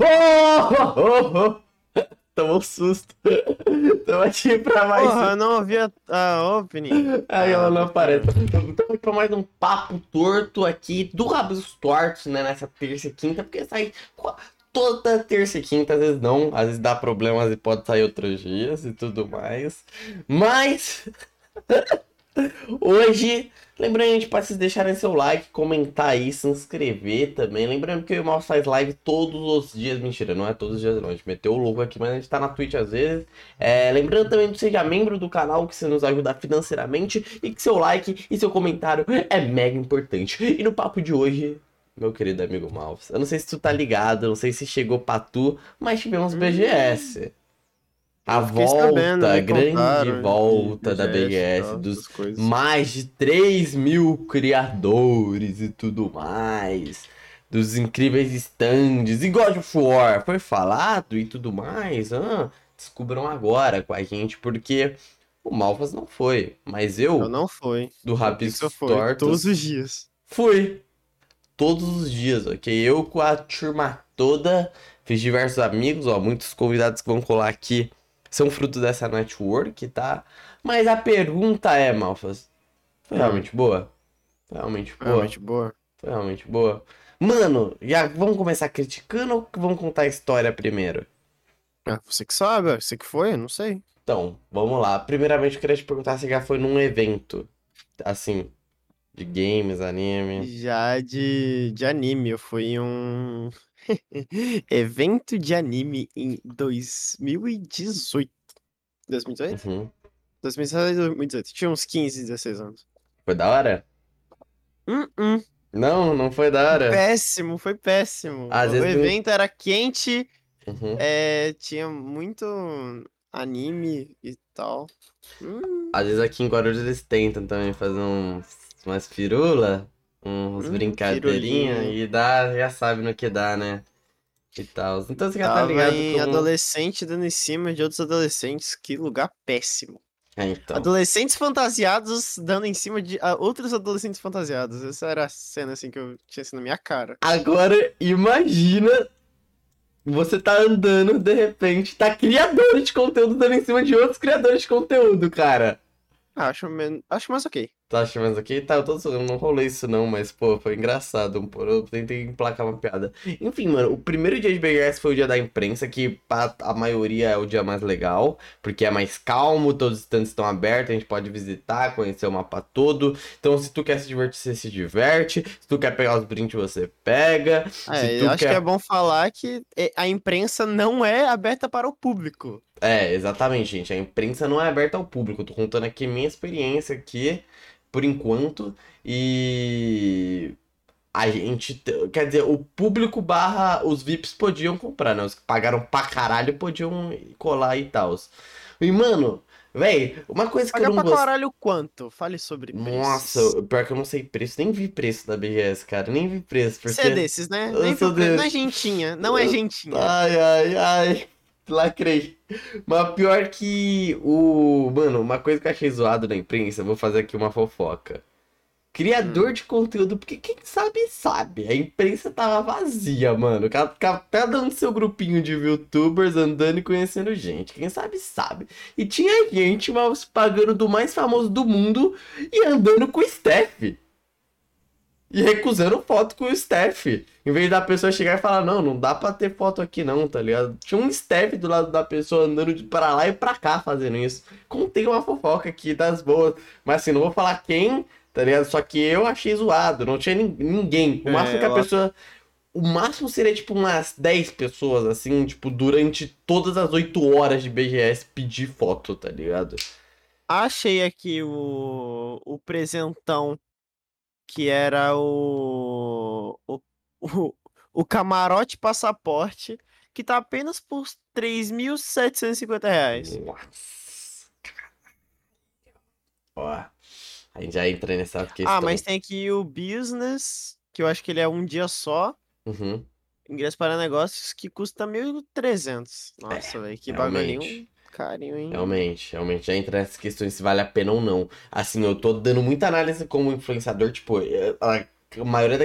Oh! oh, oh. Tomou um susto. Tamo aqui pra mais. Porra, eu não ouvi a, a opening. Aí ela não Ah, aparece. Tamo aqui pra mais um papo torto aqui do Rabos Tortos, né? Nessa terça e quinta, porque sai toda terça e quinta, às vezes não, às vezes dá problemas e pode sair outros dias e tudo mais. Mas. Hoje, lembrando, gente, para vocês deixarem seu like, comentar aí, se inscrever também. Lembrando que o Mal faz live todos os dias. Mentira, não é todos os dias, não. A gente meteu o louco aqui, mas a gente tá na Twitch às vezes. É, lembrando também que seja membro do canal, que você nos ajuda financeiramente. E que seu like e seu comentário é mega importante. E no papo de hoje, meu querido amigo Malfs, eu não sei se tu tá ligado, eu não sei se chegou pra tu, mas tivemos BGS. A volta, sabendo, a grande contaram volta da BGS tal, dos mais de 3 mil criadores e tudo mais. Dos incríveis stands. E God of War foi falado e tudo mais. Ah, descubram agora com a gente, porque o Malfas não foi. Mas eu, Eu não fui. do Rabis Isso foi. Tortos, Todos os dias. fui. Todos os dias, ok? Eu com a turma toda. Fiz diversos amigos, ó. Muitos convidados que vão colar aqui são fruto dessa network, tá? Mas a pergunta é, Malfas, foi Hum. realmente boa? Foi realmente boa? Realmente boa. Foi realmente boa? Mano, já vamos começar criticando ou vamos contar a história primeiro? Ah, você que sabe, você que foi, não sei. Então, vamos lá. Primeiramente, eu queria te perguntar se já foi num evento, assim, de games, anime. Já de, de anime, eu fui em um evento de anime em 2018. 2018? Uhum. 2017 2018. Tinha uns 15, 16 anos. Foi da hora? Hum, hum. Não, não foi da hora. Péssimo, foi péssimo. Às o vezes não- evento era quente, Uhum. é, tinha muito anime e tal. Hum, Às vezes aqui em Guarulhos eles tentam também fazer uns, umas firula, uns Hum, brincadeirinhas e dá, já sabe no que dá, né? E tal. Então você já tá ligado em como... adolescente dando em cima de outros adolescentes. Que lugar péssimo. É, então. Adolescentes fantasiados dando em cima de ah, outros adolescentes fantasiados. Essa era a cena assim que eu tinha assim na minha cara. Agora imagina você tá andando, de repente, tá criador de conteúdo dando em cima de outros criadores de conteúdo, cara. Ah, acho, men... acho mais ok. Tá achando mais aqui? Tá, eu tô zoando, não rolei isso não, mas, pô, foi engraçado. Eu tentei emplacar uma piada. Enfim, mano, o primeiro dia de BGS foi o dia da imprensa, que pra a maioria é o dia mais legal, porque é mais calmo, todos os stands estão abertos, a gente pode visitar, conhecer o mapa todo. Então, se tu quer se divertir, você se diverte. Se tu quer pegar os brindes, você pega. É, eu acho quer... que é bom falar que é, a imprensa não é aberta para o público. É, exatamente, gente. A imprensa não é aberta ao público. Eu tô contando aqui minha experiência aqui, por enquanto. E a gente, te- quer dizer, o público barra os VIPs podiam comprar, né? Os que pagaram pra caralho podiam colar e tal. E, mano, véi, uma coisa que eu não pra gostei. caralho quanto? Fale sobre Nossa, preços. pior que eu não sei preço, nem vi preço da BGS, cara, nem vi preço, porque... Você é desses, né? Eu Nem procura- Não é gentinha, não é gentinha. Ai, ai, ai. Lacrei. Mas pior que o. Mano, uma coisa que eu achei zoado na imprensa, vou fazer aqui uma fofoca. Criador de conteúdo, porque quem sabe, sabe. A imprensa tava vazia, mano. Ca- ca- Cada um do seu grupinho de youtubers andando e conhecendo gente. Quem sabe, sabe. E tinha gente mas, pagando do mais famoso do mundo e andando com o Steph. E recusando foto com o Steph. Em vez da pessoa chegar e falar, não, não dá pra ter foto aqui não, tá ligado? Tinha um Steph do lado da pessoa andando de pra lá e pra cá fazendo isso. Contei uma fofoca aqui das boas. Mas assim, não vou falar quem, tá ligado? Só que eu achei zoado, não tinha nin- ninguém. O É, máximo que a ela- pessoa... O máximo seria tipo umas 10 pessoas, assim, tipo, durante todas as 8 horas de BGS pedir foto, tá ligado? Achei aqui o, o presentão que era o, o, o, o camarote passaporte que tá apenas por 3.750 reais. Nossa. Ó, a gente já entra nessa questão. Ah, mas tem aqui o business, que eu acho que ele é um dia só. Uhum. Ingresso para negócios que custa 1.300. Nossa, velho, que bagulhinho realmente. Carinho, hein? Realmente, realmente, já entra nessas questões se vale a pena ou não. Assim, eu tô dando muita análise como influenciador, tipo, a, maioria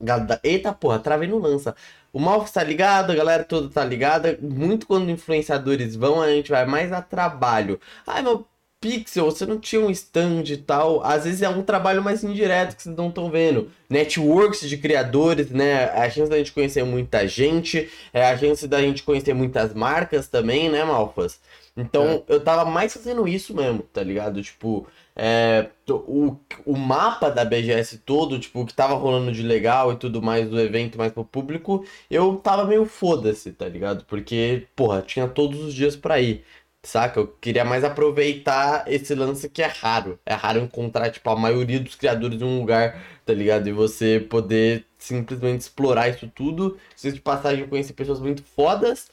da, Eita porra, travei no lança. O Malfos tá ligado, a galera toda tá ligada. Muito quando influenciadores vão, a gente vai mais a trabalho. Ai, meu Pixel, você não tinha um stand e tal. Às vezes é um trabalho mais indireto que vocês não estão vendo. Networks de criadores, né? A chance da gente conhecer muita gente, é a chance da gente conhecer muitas marcas também, né, Malfas? Então, é. eu tava mais fazendo isso mesmo, tá ligado? Tipo, é, o, o mapa da BGS todo, tipo, o que tava rolando de legal e tudo mais do evento mais pro público, eu tava meio foda-se, tá ligado? Porque, porra, tinha todos os dias pra ir. Saca? Eu queria mais aproveitar esse lance que é raro. É raro encontrar, tipo, a maioria dos criadores em um lugar, tá ligado? E você poder simplesmente explorar isso tudo. Preciso de passagem conhecer pessoas muito fodas.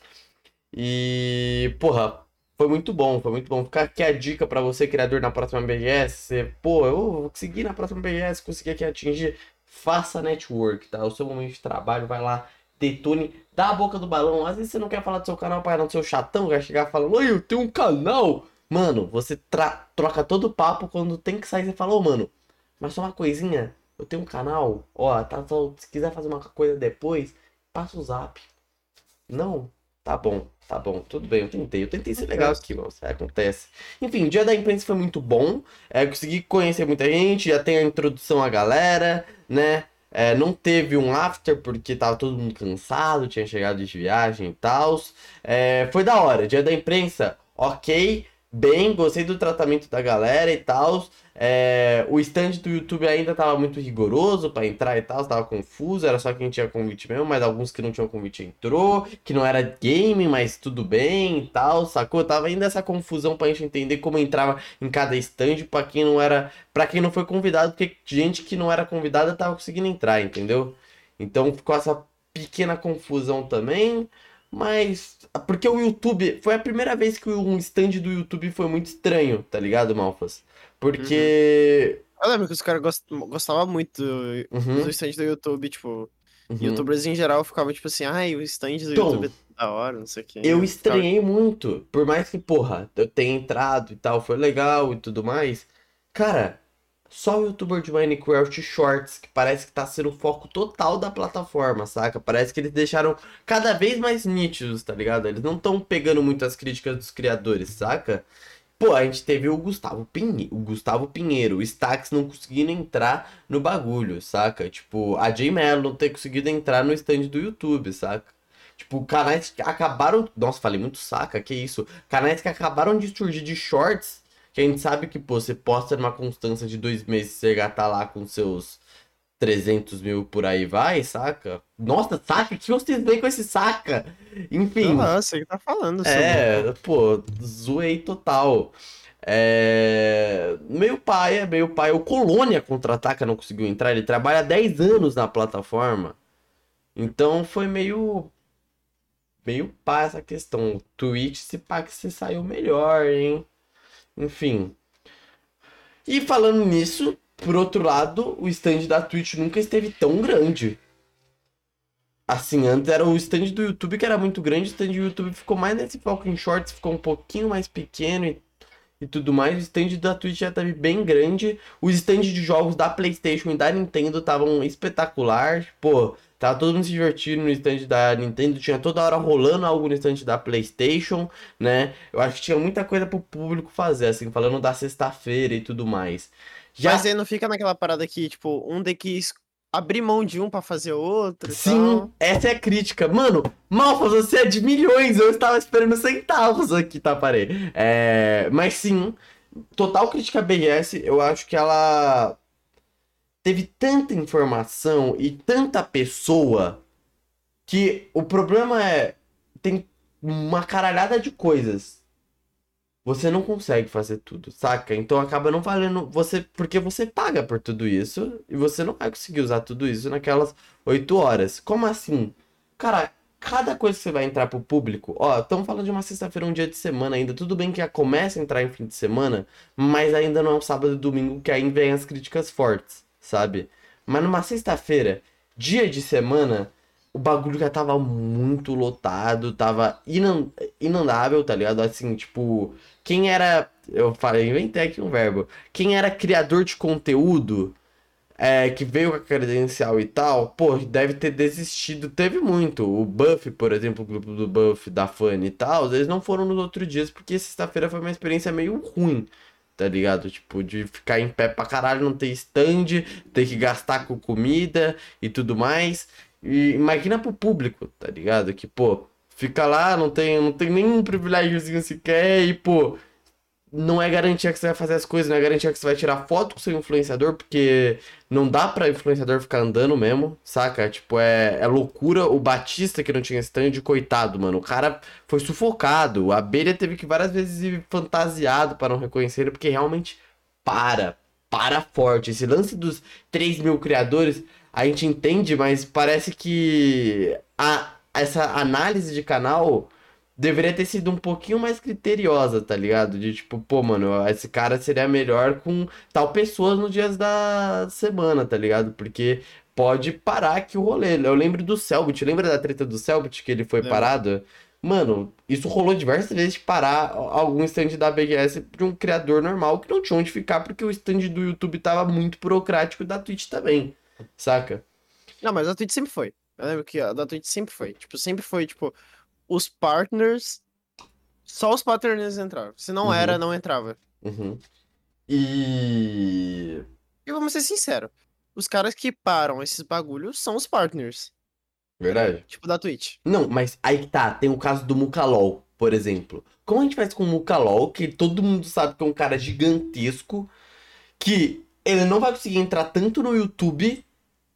E, porra, foi muito bom, foi muito bom. Ficar aqui a dica para você, criador, na próxima BGS. Você, pô, eu vou conseguir na próxima BGS, conseguir aqui atingir. Faça network, tá? O seu momento de trabalho, vai lá detone da boca do balão. Às vezes você não quer falar do seu canal para não ser o chatão, vai chegar falando, oi, eu tenho um canal. Mano, você troca todo o papo quando tem que sair, você fala, ô oh, mano, mas só uma coisinha, eu tenho um canal, ó, tá, só, se quiser fazer uma coisa depois, passa o zap. Não, tá bom, tá bom, tudo bem, eu tentei, eu tentei ser legal aqui, mano, acontece. Enfim, o dia da imprensa foi muito bom, é, consegui conhecer muita gente, já tem a introdução à galera, né, é, não teve um after porque tava todo mundo cansado, tinha chegado de viagem e tal. É, foi da hora. Dia da imprensa, ok bem, gostei do tratamento da galera e tal. É, o stand do YouTube ainda tava muito rigoroso para entrar e tal, tava confuso, era só quem tinha convite mesmo, mas alguns que não tinham convite entrou, que não era game, mas tudo bem e tal, sacou? Tava ainda essa confusão pra gente entender como entrava em cada stand para quem não era, para quem não foi convidado, porque gente que não era convidada tava conseguindo entrar, entendeu? Então ficou essa pequena confusão também. Mas. Porque o YouTube. Foi a primeira vez que um stand do YouTube foi muito estranho, tá ligado, Malfas? Porque. Uhum. Eu lembro que os caras gost... gostavam muito uhum. do stand do YouTube, tipo. Uhum. Youtubers em geral ficavam tipo assim, ai, o stand do Tom, YouTube é da hora, não sei o que. Eu estranhei ficava... muito. Por mais que, porra, eu tenha entrado e tal, foi legal e tudo mais. Cara, só o youtuber de Minecraft Shorts, que parece que tá sendo o foco total da plataforma, saca? Parece que eles deixaram cada vez mais nítidos, tá ligado? Eles não estão pegando muito as críticas dos criadores, saca? Pô, a gente teve o Gustavo Pinheiro, o Gustavo Pinheiro, o Stax não conseguindo entrar no bagulho, saca? Tipo, a J Mello não ter conseguido entrar no stand do YouTube, saca? Tipo, canais que acabaram. Nossa, falei muito saca, que isso? Canais que acabaram de surgir de shorts que a gente sabe que, pô, você posta numa constância de dois meses, você já tá lá com seus 300 mil por aí vai, saca? Nossa, saca? O que vocês veem com esse saca? Enfim. Nossa, ele tá falando É, pô, zoei total. É... Meio pai, é meio pai. O Colônia contra-ataca não conseguiu entrar. Ele trabalha há 10 anos na plataforma. Então foi meio. Meio pá essa questão. O Twitch se pá que você saiu melhor, hein? Enfim. E falando nisso, por outro lado, o stand da Twitch nunca esteve tão grande. Assim, antes era o stand do YouTube que era muito grande, o stand do YouTube ficou mais nesse foco em shorts, ficou um pouquinho mais pequeno e, e tudo mais. O stand da Twitch já estava bem grande. Os stands de jogos da PlayStation e da Nintendo estavam espetacular. Pô, Tava todo mundo se divertindo no stand da Nintendo, tinha toda hora rolando algo no stand da PlayStation, né? Eu acho que tinha muita coisa pro público fazer, assim, falando da sexta-feira e tudo mais. Já... Mas aí não fica naquela parada que, tipo, um tem que abrir mão de um para fazer outro. Sim, essa é a crítica. Mano, Malfa, você é de milhões, eu estava esperando centavos aqui, tá, parei. É... Mas sim, total crítica BS, eu acho que ela teve tanta informação e tanta pessoa que o problema é tem uma caralhada de coisas. Você não consegue fazer tudo, saca? Então acaba não valendo você porque você paga por tudo isso e você não vai conseguir usar tudo isso naquelas 8 horas. Como assim? Cara, cada coisa que você vai entrar pro público, ó, estamos falando de uma sexta-feira, um dia de semana ainda. Tudo bem que já começa a entrar em fim de semana, mas ainda não é um sábado e domingo que aí vem as críticas fortes sabe? Mas numa sexta-feira, dia de semana, o bagulho já tava muito lotado, tava inandável, tá ligado? Assim, tipo, quem era. Eu falei, inventei aqui um verbo. Quem era criador de conteúdo é, que veio com a credencial e tal, pô, deve ter desistido. Teve muito. O Buff, por exemplo, o grupo do Buff, da Fanny e tal, eles não foram nos outros dias porque sexta-feira foi uma experiência meio ruim. Tá ligado? Tipo, de ficar em pé pra caralho, não ter stand, ter que gastar com comida e tudo mais. E imagina pro público, tá ligado? Que, pô, fica lá, não tem, não tem nenhum privilégiozinho sequer e, pô, não é garantia que você vai fazer as coisas, não é garantia que você vai tirar foto com seu influenciador, porque não dá pra influenciador ficar andando mesmo, saca? Tipo, é, é loucura. O Batista que não tinha stand, coitado, mano. O cara foi sufocado. A abelha teve que várias vezes ir fantasiado para não reconhecer ele, porque realmente para, para forte. Esse lance dos 3 mil criadores, a gente entende, mas parece que a, essa análise de canal deveria ter sido um pouquinho mais criteriosa, tá ligado? De tipo, pô, mano, esse cara seria melhor com tal pessoas nos dias da semana, tá ligado? Porque pode parar aqui o rolê. Eu lembro do Selbit, lembra da treta do Selbit que ele foi parado? Mano, isso rolou diversas vezes de parar algum stand da BGS de um criador normal que não tinha onde ficar porque o stand do YouTube tava muito burocrático e da Twitch também, saca? Não, mas a Twitch sempre foi. Eu lembro que a da Twitch sempre foi. Tipo, sempre foi, tipo, os partners. Só os partners entravam. Se não Uhum. era, não entrava. Uhum. E. E vamos ser sinceros. Os caras que param esses bagulhos são os partners. Verdade. Tipo, da Twitch. Não, mas aí que tá, tem o caso do Mukalol, por exemplo. Como a gente faz com o Mukalol, que todo mundo sabe que é um cara gigantesco, que ele não vai conseguir entrar tanto no YouTube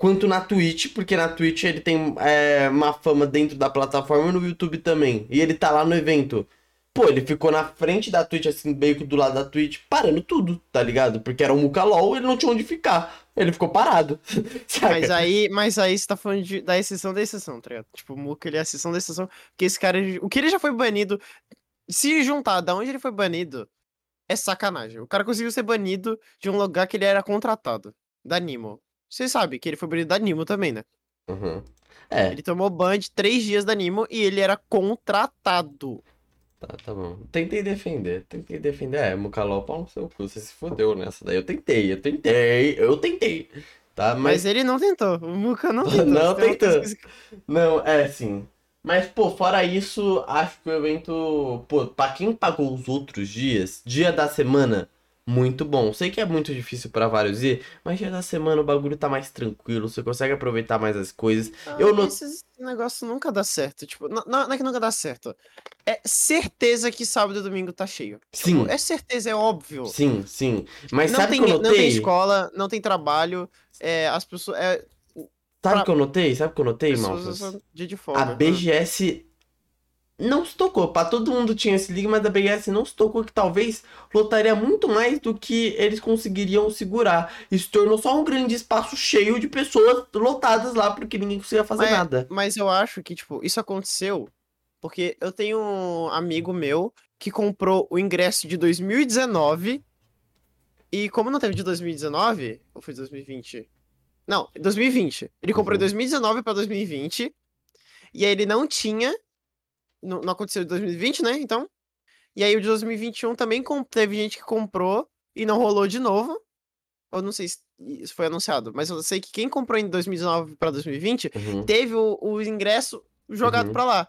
quanto na Twitch, porque na Twitch ele tem é, uma fama dentro da plataforma e no YouTube também. E ele tá lá no evento. Pô, ele ficou na frente da Twitch, assim, meio que do lado da Twitch, parando tudo, tá ligado? Porque era o Mukalol, ele não tinha onde ficar. Ele ficou parado. Mas aí, mas aí você tá falando de- da exceção da exceção, tá ligado? Tipo, o Muka, ele é a exceção da exceção. Porque esse cara, o que ele já foi banido, se juntar da onde ele foi banido, é sacanagem. O cara conseguiu ser banido de um lugar que ele era contratado, da Nimo. Você sabe que ele foi banido da Nimo também, né? Uhum. É, Ele tomou ban de três dias da Nimo e ele era contratado. Tá, tá bom. Tentei defender, tentei defender. É, Mukalol, pau no seu cu, você se fodeu nessa daí. Eu tentei, eu tentei, eu tentei. Tá, Mas, mas. ele não tentou. O Muka não tentou. Não uma tentou. Não, é sim. Mas, pô, fora isso, acho que o evento. Pô, pra quem pagou os outros dias, dia da semana, muito bom. Sei que é muito difícil pra vários ir, mas dia da semana o bagulho tá mais tranquilo, você consegue aproveitar mais as coisas. Eu Ah, não- Esse negócio nunca dá certo. Tipo, não, não é que nunca dá certo. É certeza que sábado e domingo tá cheio. Sim. Tipo, é certeza, é óbvio. Sim, sim. Mas não, sabe tem, o que eu não tem notei? escola, não tem trabalho. É, as pessoas. É, Sabe o pra- que eu notei? Sabe o que eu notei, Malfas? de folga. A BGS não se tocou. Pra todo mundo tinha esse liga, mas a BGS não se tocou que talvez lotaria muito mais do que eles conseguiriam segurar. Isso tornou só um grande espaço cheio de pessoas lotadas lá porque ninguém conseguia fazer Mas- nada. Mas eu acho que, tipo, isso aconteceu porque eu tenho um amigo meu que comprou o ingresso de 2019 e como não teve de 2019, ou foi 2020? Não, 2020. Ele comprou Uhum. em 2019 pra 2020 e aí ele não tinha não, não aconteceu em 2020, né? Então, e aí o de 2021 também teve gente que comprou e não rolou de novo. Eu não sei se isso foi anunciado, mas eu sei que quem comprou em 2019 pra 2020 Uhum, teve o, o ingresso jogado Uhum. pra lá.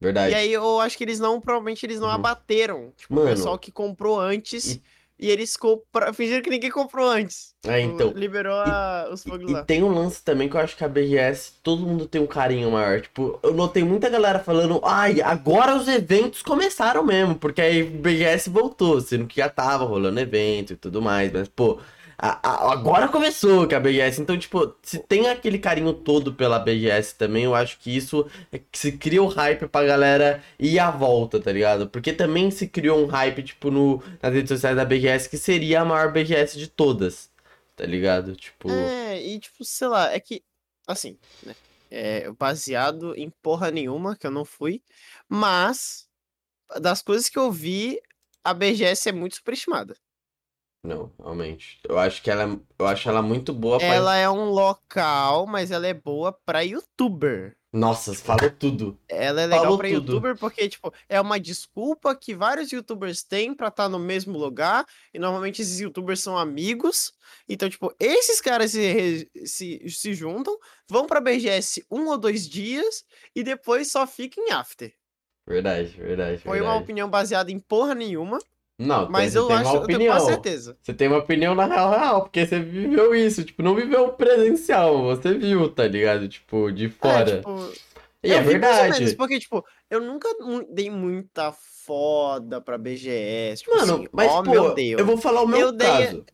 verdade. E aí eu acho que eles não, provavelmente eles não Uhum. abateram. Tipo, Mano, o pessoal que comprou antes e- e, eles compra... fingiram que ninguém comprou antes. É, Tipo, então. Liberou a- os fogos E lá. tem um lance também que eu acho que a BGS, todo mundo tem um carinho maior. Tipo, eu notei muita galera falando, ai, agora os eventos começaram mesmo, porque aí BGS voltou, sendo que já tava rolando evento e tudo mais, mas, pô, a- a- agora começou que a BGS. Então, tipo, se tem aquele carinho todo pela BGS também, eu acho que isso é que se cria o hype pra galera ir à volta, tá ligado? Porque também se criou um hype, tipo, no, nas redes sociais da BGS, que seria a maior BGS de todas. Tá ligado? Tipo. É, e tipo, sei lá, é que, assim, né? É baseado em porra nenhuma, que eu não fui, mas das coisas que eu vi, a BGS é muito superestimada. Não, realmente. Eu acho que ela, eu acho ela muito boa pra. Ela é um local, mas ela é boa pra youtuber. Nossa, falou tudo. Ela é legal Falou pra tudo. youtuber porque, tipo, é uma desculpa que vários youtubers têm pra estar no mesmo lugar. E normalmente esses youtubers são amigos. Então, tipo, esses caras se, se, se juntam, vão pra BGS um ou dois dias e depois só ficam em after. Verdade, verdade. Foi uma verdade. opinião baseada em porra nenhuma, Não, mas você eu tem acho, uma eu tenho opinião. quase certeza. Você tem uma opinião na real, real, porque você viveu isso, tipo, não viveu presencial, você viu, tá ligado? Tipo, de É, fora. tipo, e é ou menos, verdade. porque, tipo, eu nunca dei muita foda pra BGS. Tipo Mano, assim, mas ó, pô, meu Deus. eu vou falar o meu Eu dei- caso.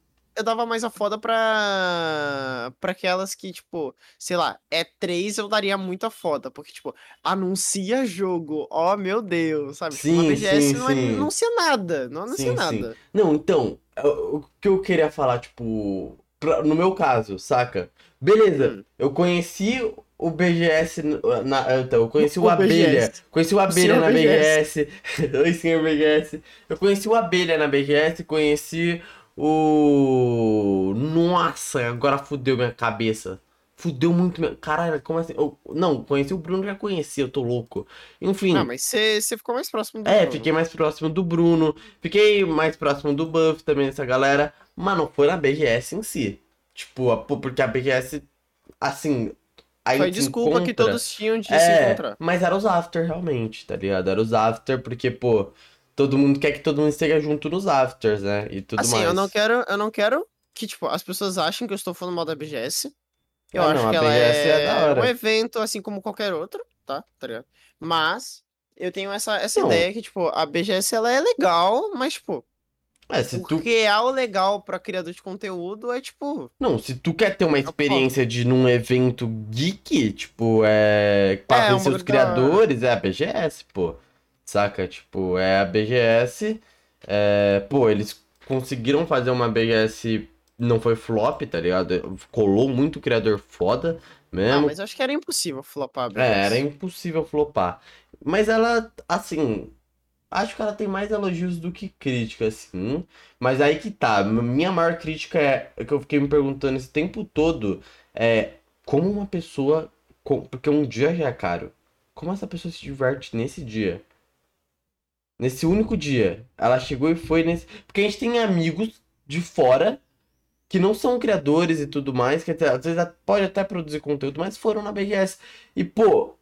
Eu dava mais a foda pra. pra aquelas que, tipo, sei lá, é três eu daria muita foda, porque, tipo, anuncia jogo, ó meu Deus, sabe? Tipo, uma Sim, BGS sim, não sim. anuncia nada, não anuncia Sim, sim. nada. Não, então, o o que eu queria falar, tipo, pra- no meu caso, saca? Beleza, Hum. eu conheci o BGS, na, então, eu conheci o, O Abelha, BGS. conheci o Abelha senhor na BGS, oi senhor BGS, eu conheci o Abelha na BGS, conheci o... Nossa, agora fudeu minha cabeça. Fudeu muito minha... Caralho, como assim? Eu- Não, conheci o Bruno, já conheci, eu tô louco. Enfim... Ah, mas você ficou mais próximo do É, Bruno. fiquei mais próximo do Bruno, fiquei mais próximo do Buff também, dessa galera, mas não foi na BGS em si. Tipo, a- porque a BGS, assim, a Foi se desculpa que encontra- todos tinham de se É, encontrar. mas era os after, realmente, tá ligado? Era os after, porque, pô, todo mundo quer que todo mundo esteja junto nos afters, né? E tudo Assim, mais. eu não quero, eu não quero que, tipo, as pessoas achem que eu estou falando mal da BGS. Eu Ah, acho não, que ela é da hora. um evento assim como qualquer outro, tá? Tá ligado? Mas eu tenho essa, essa Não. ideia que, tipo, a BGS ela é legal, mas, tipo, É, se o tu... real legal pra criador de conteúdo é, tipo, Não, se tu quer ter uma É o experiência de num evento geek, tipo, é. Pra É, os bagulho da criadores, é a BGS, pô. Saca? Tipo, é a BGS. É, pô, eles conseguiram fazer uma BGS. Não foi flop, tá ligado? Colou muito criador foda ah, mesmo. mas eu acho que era impossível flopar a BGS. É, era impossível flopar. Mas ela, assim, acho que ela tem mais elogios do que crítica, assim. Mas aí que tá. Minha maior crítica é, é que eu fiquei me perguntando esse tempo todo é como uma pessoa. Porque um dia já é caro. Como essa pessoa se diverte nesse dia? Nesse único dia. Ela chegou e foi nesse. Porque a gente tem amigos de fora que não são criadores e tudo mais, que até- às vezes pode até produzir conteúdo, mas foram na BGS. E, pô.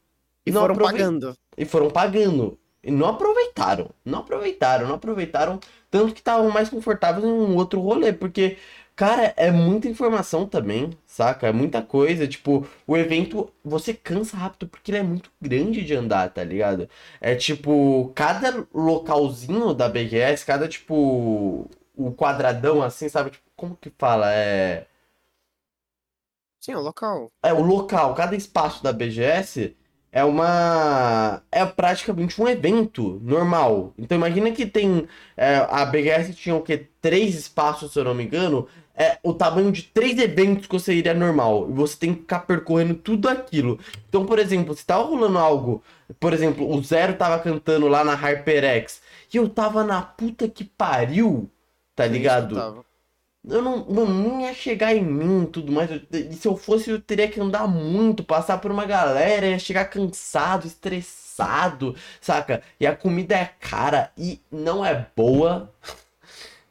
E não foram aprove- pagando. E foram pagando. E não aproveitaram. Não aproveitaram, não aproveitaram. Tanto que estavam mais confortáveis em um outro rolê. Porque, cara, é muita informação também, saca? É muita coisa. Tipo, o evento, você cansa rápido porque ele é muito grande de andar, tá ligado? É tipo, cada localzinho da BGS, cada, tipo, o quadradão assim, sabe? Tipo, como que fala? É. Sim, o local. É, o local, cada espaço da BGS é uma. É praticamente um evento normal. Então imagina que tem. é, a BGS tinha o quê? Três espaços, se eu não me engano. É o tamanho de três eventos que você iria normal. E você tem que ficar percorrendo tudo aquilo. Então, por exemplo, se tava rolando algo. Por exemplo, o Zero tava cantando lá na HyperX. E eu tava na puta que pariu. Tá Nem ligado? Eu não, mano, não ia chegar em mim e tudo mais. Eu- se eu fosse, eu teria que andar muito, passar por uma galera, ia chegar cansado, estressado, saca? E a comida é cara e não é boa.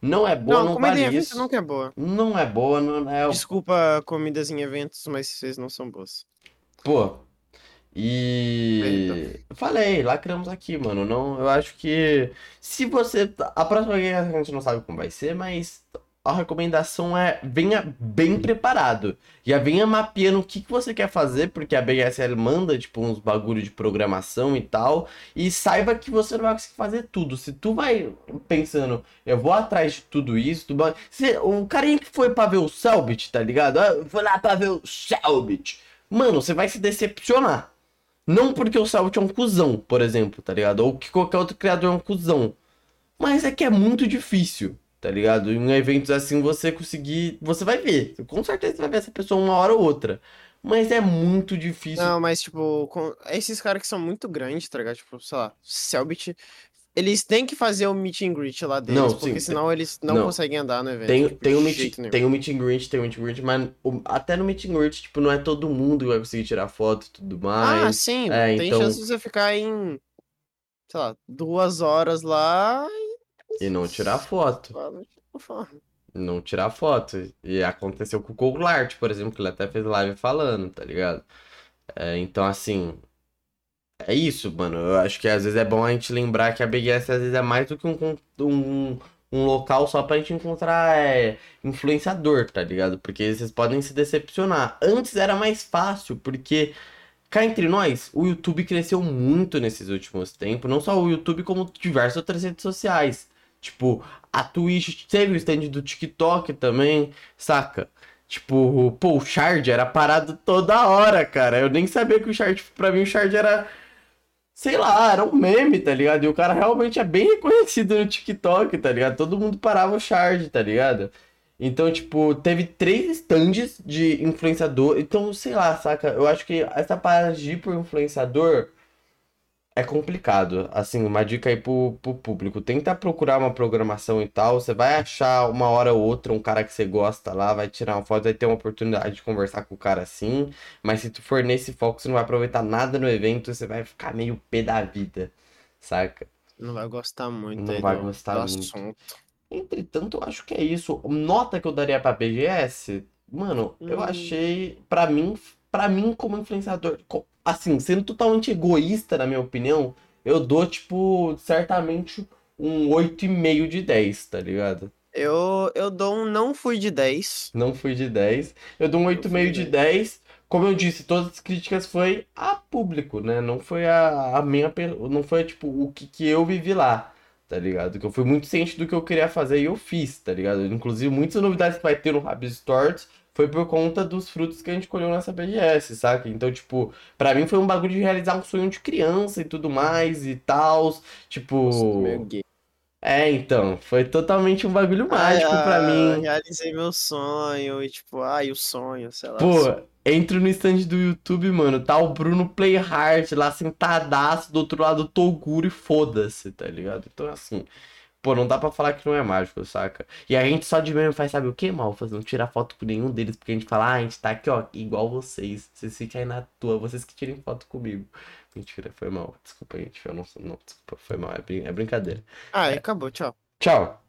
Não é boa, Não, não, comida em vale evento isso. nunca é boa. Não é boa, não é. Desculpa comidas em eventos, mas vocês não são boas. Pô. E. Falei, lacramos aqui, mano. Não, eu acho que. Se você. A próxima vez a gente não sabe como vai ser, mas a recomendação é venha bem preparado. Já venha mapeando o que, que você quer fazer, porque a BSL manda, tipo, uns bagulho de programação e tal. E saiba que você não vai conseguir fazer tudo. Se tu vai pensando, eu vou atrás de tudo isso, tu vai... Se, o carinha que foi pra ver o Selbit, tá ligado? Ah, eu fui lá pra ver o Selbit. Mano, você vai se decepcionar. Não porque o Selbit é um cuzão, por exemplo, tá ligado? Ou que qualquer outro criador é um cuzão. Mas é que é muito difícil, tá ligado? Em eventos assim você conseguir. Você vai ver. Com certeza você vai ver essa pessoa uma hora ou outra. Mas é muito difícil. Não, mas, tipo, com- esses caras que são muito grandes, tá ligado? Tipo, sei lá, Selbit. Eles têm que fazer o meet and greet lá deles, Não, porque sim, senão eles não, não. conseguem andar no evento. Tem, tipo, tem, um meet, tem um meet and greet, tem um meet and greet, mas o- até no meet and greet, tipo, não é todo mundo que vai conseguir tirar foto e tudo Ah, mais. sim, é, tem então- chance de você ficar em, sei lá, duas horas lá E não tirar foto. Não tirar foto. E aconteceu com o Goulart, por exemplo, que ele até fez live falando, tá ligado? É, então, assim. É isso, mano. Eu acho que às vezes é bom a gente lembrar que a BGS às vezes é mais do que um, um, um local só pra gente encontrar é, influenciador, tá ligado? Porque vocês podem se decepcionar. Antes era mais fácil, porque. Cá entre nós, o YouTube cresceu muito nesses últimos tempos. Não só o YouTube, como diversas outras redes sociais. Tipo, a Twitch teve o stand do TikTok também, saca? Tipo, pô, o Shard era parado toda hora, cara. Eu nem sabia que o Shard, pra mim, o Shard era. Sei lá, era um meme, tá ligado? E o cara realmente é bem reconhecido no TikTok, tá ligado? Todo mundo parava o Shard, tá ligado? Então, tipo, teve três stands de influenciador. Então, sei lá, saca? Eu acho que essa parada de ir por influenciador é complicado. Assim, uma dica aí pro, pro público. Tenta procurar uma programação e tal. Você vai achar uma hora ou outra um cara que você gosta lá, vai tirar uma foto, vai ter uma oportunidade de conversar com o cara assim. Mas se tu for nesse foco, você não vai aproveitar nada no evento, você vai ficar meio pé da vida, saca? Não vai gostar muito Não vai do, gostar do muito. assunto. Entretanto, eu acho que é isso. Nota que eu daria pra BGS, mano, eu Hum. achei, pra mim, para mim como influenciador, assim, sendo totalmente egoísta na minha opinião, eu dou tipo certamente um 8,5 de 10, tá ligado? Eu, eu dou um não fui de 10. Não fui de 10. Eu dou um fui 8,5 de de 10. Como eu disse, todas as críticas foi a público, né? Não foi a, a minha, não foi tipo o que, que eu vivi lá, tá ligado? Que eu fui muito ciente do que eu queria fazer e eu fiz, tá ligado? Inclusive, muitas novidades que vai ter no Rabs Stories foi por conta dos frutos que a gente colheu nessa BGS, saca? Então, tipo, pra mim foi um bagulho de realizar um sonho de criança e tudo mais e tal. Tipo. É, então, foi totalmente um bagulho mágico Ah, pra mim. Realizei meu sonho e tipo, ai, o sonho, sei lá. Pô, entro no stand do YouTube, mano, tá o Bruno Playhard lá sentadaço, do outro lado Toguro e foda-se, tá ligado? Então, assim, pô, não dá pra falar que não é mágico, saca? E a gente só de mesmo faz, sabe o que, Malfas? Não tirar foto com nenhum deles, porque a gente fala, ah, a gente tá aqui, ó, igual vocês. Vocês ficam aí na tua, vocês que tirem foto comigo. Mentira, foi mal. Desculpa, gente, eu não, não desculpa, foi mal, é, brin- é brincadeira. Ah, acabou, tchau. Tchau.